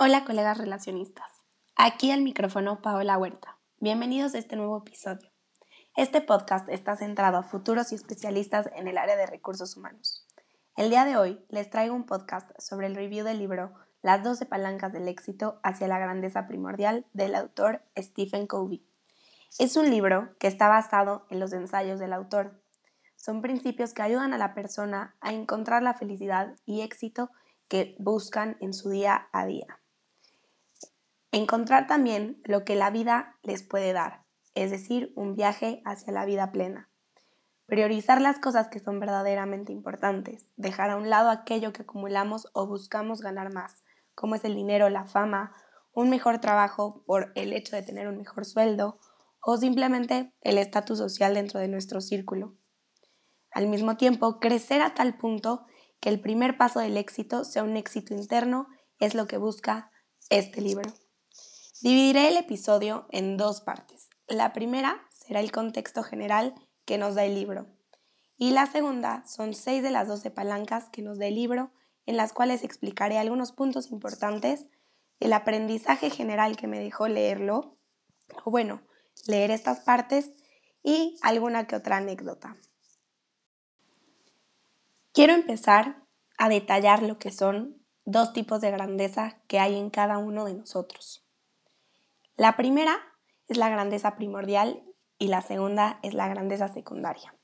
Hola colegas relacionistas, aquí al micrófono Paola Huerta. Bienvenidos a este nuevo episodio. Este podcast está centrado a futuros y especialistas en el área de recursos humanos. El día de hoy les traigo un podcast sobre el review del libro Las 12 palancas del éxito hacia la grandeza primordial del autor Stephen Covey. Es un libro que está basado en los ensayos del autor. Son principios que ayudan a la persona a encontrar la felicidad y éxito que buscan en su día a día. Encontrar también lo que la vida les puede dar, es decir, un viaje hacia la vida plena. Priorizar las cosas que son verdaderamente importantes, dejar a un lado aquello que acumulamos o buscamos ganar más, como es el dinero, la fama, un mejor trabajo por el hecho de tener un mejor sueldo o simplemente el estatus social dentro de nuestro círculo. Al mismo tiempo, crecer a tal punto que el primer paso del éxito sea un éxito interno es lo que busca este libro. Dividiré el episodio en dos partes. La primera será el contexto general que nos da el libro y la segunda son seis de las doce palancas que nos da el libro en las cuales explicaré algunos puntos importantes del aprendizaje general que me dejó leerlo, o bueno, leer estas partes y alguna que otra anécdota. Quiero empezar a detallar lo que son dos tipos de grandeza que hay en cada uno de nosotros. La primera es la grandeza primordial y la segunda es la grandeza secundaria.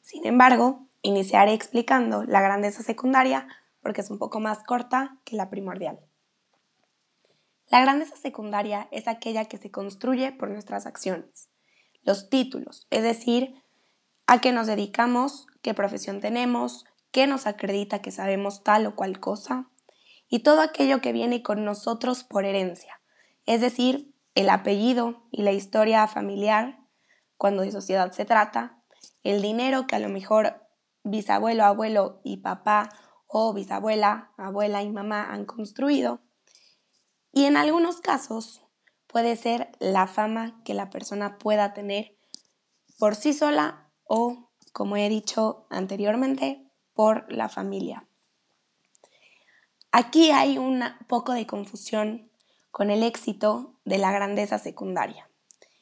Sin embargo, iniciaré explicando la grandeza secundaria porque es un poco más corta que la primordial. La grandeza secundaria es aquella que se construye por nuestras acciones, los títulos, es decir, a qué nos dedicamos, qué profesión tenemos, qué nos acredita que sabemos tal o cual cosa, y todo aquello que viene con nosotros por herencia, es decir, el apellido y la historia familiar, cuando de sociedad se trata, el dinero que a lo mejor bisabuelo, abuelo y papá o bisabuela, abuela y mamá han construido. Y en algunos casos puede ser la fama que la persona pueda tener por sí sola o, como he dicho anteriormente, por la familia. Aquí hay un poco de confusión con el éxito de la grandeza secundaria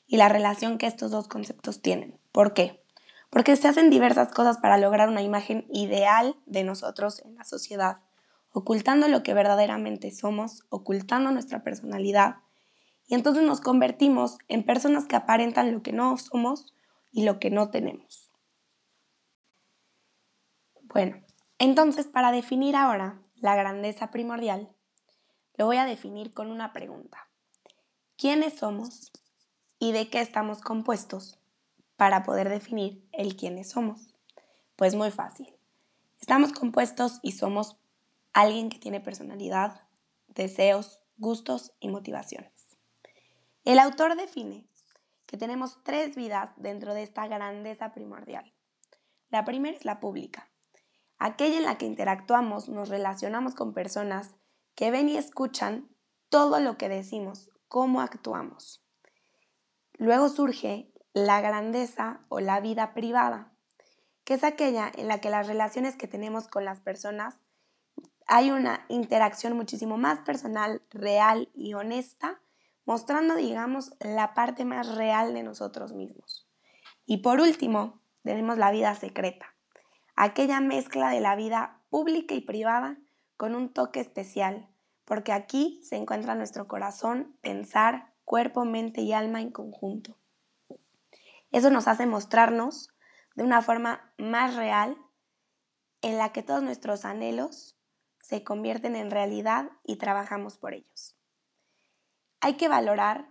y la relación que estos dos conceptos tienen. ¿Por qué? Porque se hacen diversas cosas para lograr una imagen ideal de nosotros en la sociedad, ocultando lo que verdaderamente somos, ocultando nuestra personalidad, y entonces nos convertimos en personas que aparentan lo que no somos y lo que no tenemos. Bueno, entonces para definir ahora la grandeza primordial, lo voy a definir con una pregunta. ¿Quiénes somos y de qué estamos compuestos para poder definir el quiénes somos? Pues muy fácil. Estamos compuestos y somos alguien que tiene personalidad, deseos, gustos y motivaciones. El autor define que tenemos tres vidas dentro de esta grandeza primordial. La primera es la pública, aquella en la que interactuamos, nos relacionamos con personas que ven y escuchan todo lo que decimos, cómo actuamos. Luego surge la grandeza o la vida privada, que es aquella en la que las relaciones que tenemos con las personas hay una interacción muchísimo más personal, real y honesta, mostrando, digamos, la parte más real de nosotros mismos. Y por último, tenemos la vida secreta, aquella mezcla de la vida pública y privada con un toque especial, porque aquí se encuentra nuestro corazón, pensar, cuerpo, mente y alma en conjunto. Eso nos hace mostrarnos de una forma más real en la que todos nuestros anhelos se convierten en realidad y trabajamos por ellos. Hay que valorar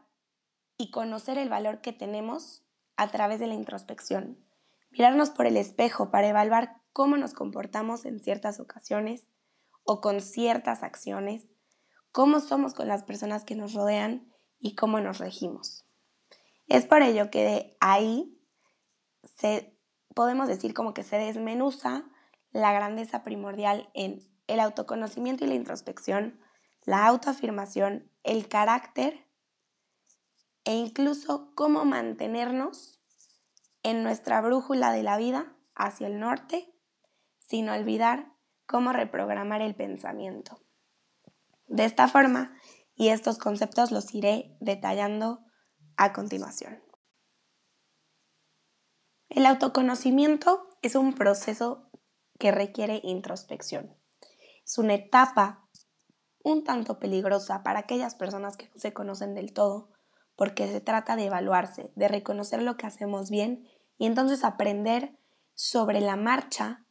y conocer el valor que tenemos a través de la introspección, mirarnos por el espejo para evaluar cómo nos comportamos en ciertas ocasiones o con ciertas acciones, cómo somos con las personas que nos rodean y cómo nos regimos. Es por ello que de ahí se, podemos decir como que se desmenuza la grandeza primordial en el autoconocimiento y la introspección, la autoafirmación, el carácter e incluso cómo mantenernos en nuestra brújula de la vida hacia el norte sin olvidar cómo reprogramar el pensamiento. De esta forma, y estos conceptos los iré detallando a continuación. El autoconocimiento es un proceso que requiere introspección. Es una etapa un tanto peligrosa para aquellas personas que no se conocen del todo, porque se trata de evaluarse, de reconocer lo que hacemos bien y entonces aprender sobre la marcha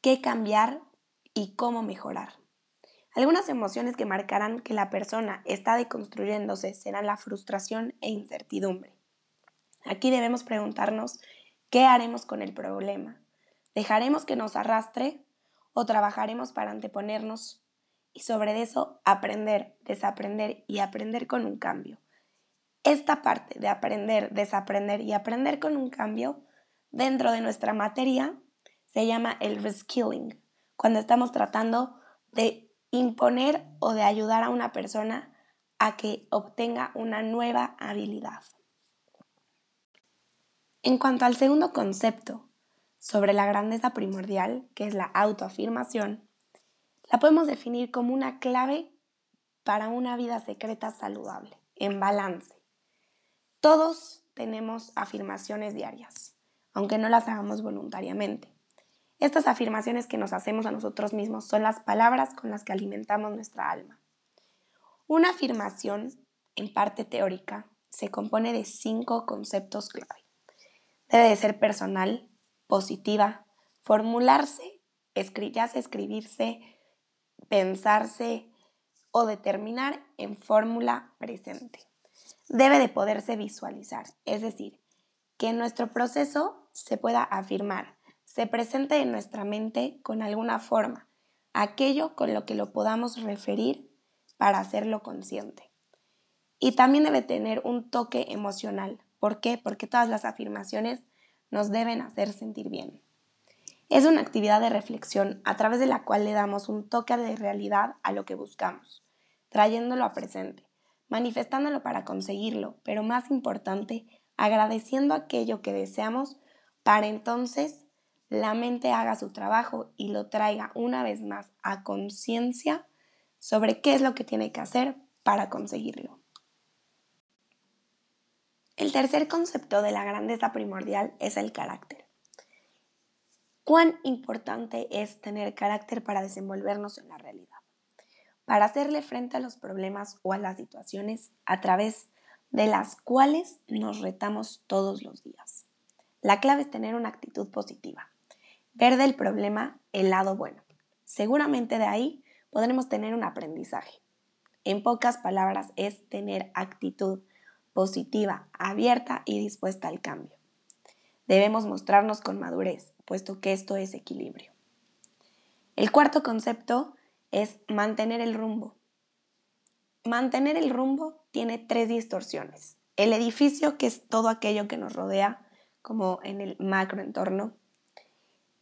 qué cambiar y cómo mejorar. Algunas emociones que marcarán que la persona está deconstruyéndose serán la frustración e incertidumbre. Aquí debemos preguntarnos qué haremos con el problema. ¿Dejaremos que nos arrastre o trabajaremos para anteponernos y sobre eso aprender, desaprender y aprender con un cambio? Esta parte de aprender, desaprender y aprender con un cambio dentro de nuestra materia se llama el reskilling, cuando estamos tratando de imponer o de ayudar a una persona a que obtenga una nueva habilidad. En cuanto al segundo concepto sobre la grandeza primordial, que es la autoafirmación, la podemos definir como una clave para una vida secreta saludable, en balance. Todos tenemos afirmaciones diarias, aunque no las hagamos voluntariamente. Estas afirmaciones que nos hacemos a nosotros mismos son las palabras con las que alimentamos nuestra alma. Una afirmación, en parte teórica, se compone de cinco conceptos clave. Debe de ser personal, positiva, formularse, escribirse, pensarse o determinar en fórmula presente debe de poderse visualizar, es decir, que nuestro proceso se pueda afirmar, se presente en nuestra mente con alguna forma, aquello con lo que lo podamos referir para hacerlo consciente. Y también debe tener un toque emocional. ¿Por qué? Porque todas las afirmaciones nos deben hacer sentir bien. Es una actividad de reflexión a través de la cual le damos un toque de realidad a lo que buscamos, trayéndolo a presente manifestándolo para conseguirlo, pero más importante, agradeciendo aquello que deseamos para entonces la mente haga su trabajo y lo traiga una vez más a conciencia sobre qué es lo que tiene que hacer para conseguirlo. El tercer concepto de la grandeza primordial es el carácter. ¿Cuán importante es tener carácter para desenvolvernos en la realidad? para hacerle frente a los problemas o a las situaciones a través de las cuales nos retamos todos los días. La clave es tener una actitud positiva, ver del problema el lado bueno. Seguramente de ahí podremos tener un aprendizaje. En pocas palabras es tener actitud positiva, abierta y dispuesta al cambio. Debemos mostrarnos con madurez, puesto que esto es equilibrio. El cuarto concepto es mantener el rumbo. Mantener el rumbo tiene tres distorsiones. El edificio, que es todo aquello que nos rodea, como en el macroentorno.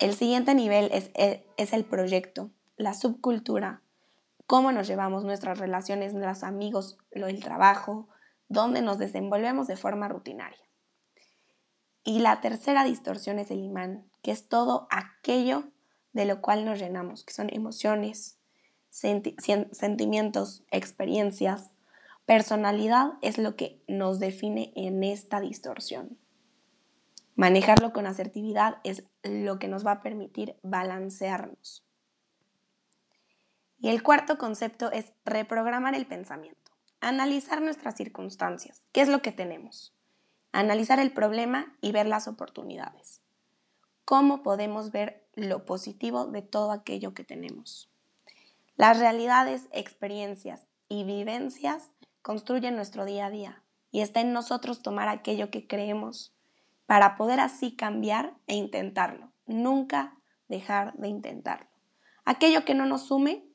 El siguiente nivel es, es el proyecto, la subcultura, cómo nos llevamos nuestras relaciones, nuestros amigos, el trabajo, dónde nos desenvolvemos de forma rutinaria. Y la tercera distorsión es el imán, que es todo aquello de lo cual nos llenamos, que son emociones, sentimientos, experiencias, personalidad es lo que nos define en esta distorsión. Manejarlo con asertividad es lo que nos va a permitir balancearnos. Y el cuarto concepto es reprogramar el pensamiento, analizar nuestras circunstancias, qué es lo que tenemos, analizar el problema y ver las oportunidades. ¿Cómo podemos ver lo positivo de todo aquello que tenemos? Las realidades, experiencias y vivencias construyen nuestro día a día y está en nosotros tomar aquello que creemos para poder así cambiar e intentarlo. Nunca dejar de intentarlo. Aquello que no nos sume,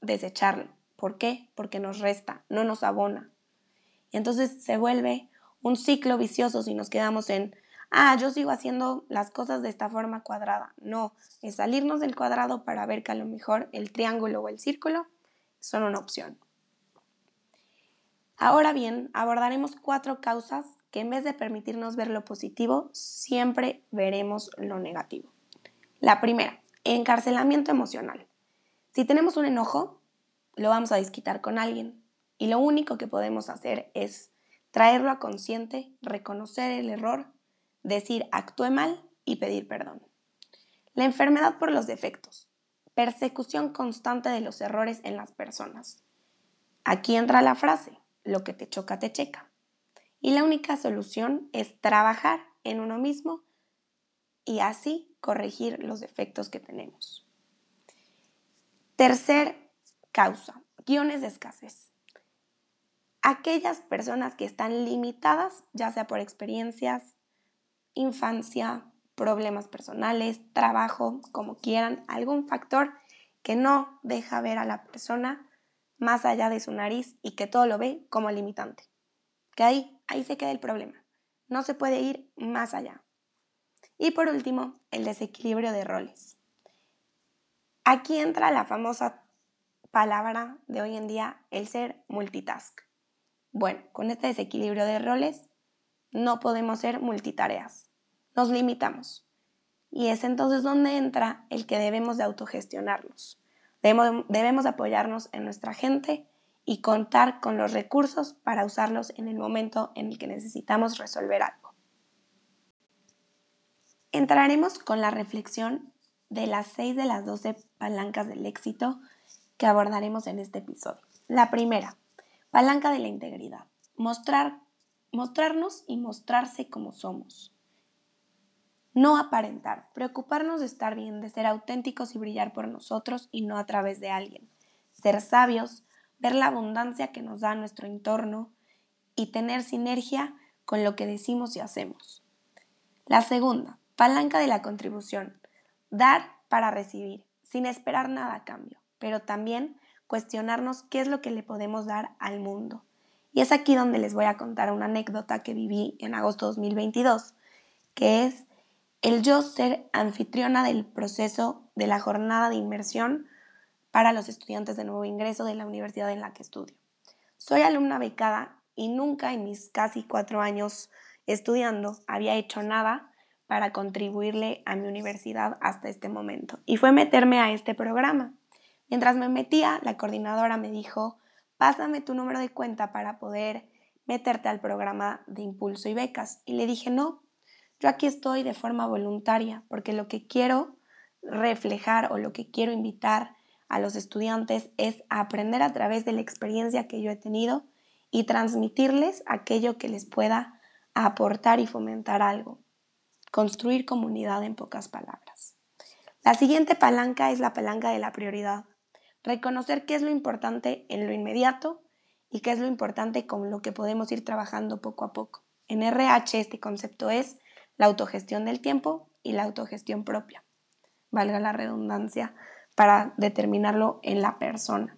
desecharlo. ¿Por qué? Porque nos resta, no nos abona. Y entonces se vuelve un ciclo vicioso si nos quedamos en ah, yo sigo haciendo las cosas de esta forma cuadrada. No, es salirnos del cuadrado para ver que a lo mejor el triángulo o el círculo son una opción. Ahora bien, abordaremos cuatro causas que en vez de permitirnos ver lo positivo, siempre veremos lo negativo. La primera, encarcelamiento emocional. Si tenemos un enojo, lo vamos a desquitar con alguien. y lo único que podemos hacer es traerlo a consciente, reconocer el error, decir actué mal y pedir perdón. La enfermedad por los defectos. Persecución constante de los errores en las personas. Aquí entra la frase, lo que te choca te checa. Y la única solución es trabajar en uno mismo y así corregir los defectos que tenemos. Tercer causa, guiones de escasez. Aquellas personas que están limitadas, ya sea por experiencias, infancia, problemas personales, trabajo, como quieran, algún factor que no deja ver a la persona más allá de su nariz y que todo lo ve como limitante. Que ahí, ahí se queda el problema. No se puede ir más allá. Y por último, el desequilibrio de roles. Aquí entra la famosa palabra de hoy en día, el ser multitask. Bueno, con este desequilibrio de roles no podemos ser multitareas. Nos limitamos. Y es entonces donde entra el que debemos de autogestionarnos. Debemos, debemos apoyarnos en nuestra gente y contar con los recursos para usarlos en el momento en el que necesitamos resolver algo. Entraremos con la reflexión de las seis de las 12 palancas del éxito que abordaremos en este episodio. La primera, palanca de la integridad. Mostrar, mostrarnos y mostrarse como somos. No aparentar, preocuparnos de estar bien, de ser auténticos y brillar por nosotros y no a través de alguien. Ser sabios, ver la abundancia que nos da nuestro entorno y tener sinergia con lo que decimos y hacemos. La segunda, Palanca de la contribución. Dar para recibir, sin esperar nada a cambio, pero también cuestionarnos qué es lo que le podemos dar al mundo. Y es aquí donde les voy a contar una anécdota que viví en agosto de 2022, que es el yo ser anfitriona del proceso de la jornada de inmersión para los estudiantes de nuevo ingreso de la universidad en la que estudio. Soy alumna becada y nunca en mis casi cuatro años estudiando había hecho nada para contribuirle a mi universidad hasta este momento. Y fue meterme a este programa. Mientras me metía, la coordinadora me dijo, pásame tu número de cuenta para poder meterte al programa de impulso y becas. Y le dije, no, yo aquí estoy de forma voluntaria, porque lo que quiero reflejar o lo que quiero invitar a los estudiantes es aprender a través de la experiencia que yo he tenido y transmitirles aquello que les pueda aportar y fomentar algo. Construir comunidad en pocas palabras. La siguiente palanca es la palanca de la prioridad. Reconocer qué es lo importante en lo inmediato y qué es lo importante con lo que podemos ir trabajando poco a poco. En RH este concepto es la autogestión del tiempo y la autogestión propia. Valga la redundancia para determinarlo en la persona.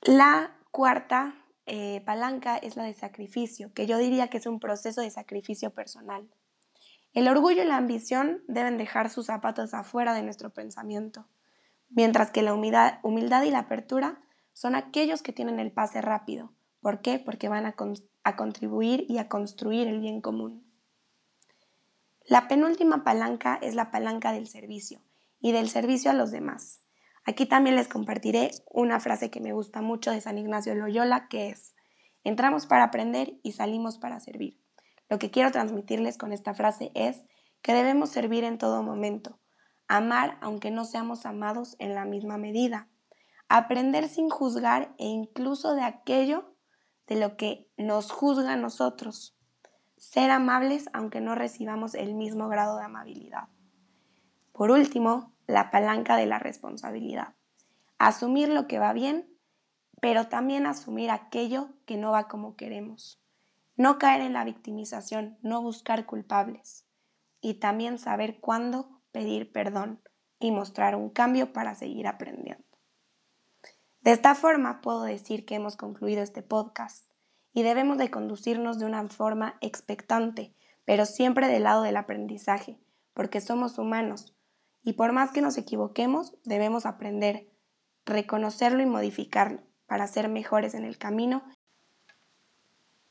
La cuarta eh, palanca es la de sacrificio, que yo diría que es un proceso de sacrificio personal. El orgullo y la ambición deben dejar sus zapatos afuera de nuestro pensamiento, mientras que la humildad, y la apertura son aquellos que tienen el pase rápido. ¿Por qué? Porque van a contribuir y a construir el bien común. La penúltima palanca es la palanca del servicio y del servicio a los demás. Aquí también les compartiré una frase que me gusta mucho de San Ignacio Loyola, que es, entramos para aprender y salimos para servir. Lo que quiero transmitirles con esta frase es que debemos servir en todo momento, amar aunque no seamos amados en la misma medida, aprender sin juzgar e incluso de aquello de lo que nos juzga a nosotros, ser amables aunque no recibamos el mismo grado de amabilidad. Por último, la palanca de la responsabilidad. Asumir lo que va bien, pero también asumir aquello que no va como queremos. No caer en la victimización, no buscar culpables. Y también saber cuándo pedir perdón y mostrar un cambio para seguir aprendiendo. De esta forma puedo decir que hemos concluido este podcast y debemos de conducirnos de una forma expectante, pero siempre del lado del aprendizaje, porque somos humanos y por más que nos equivoquemos, debemos aprender, reconocerlo y modificarlo para ser mejores en el camino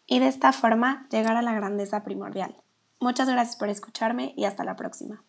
y de esta forma llegar a la grandeza primordial. Muchas gracias por escucharme y hasta la próxima.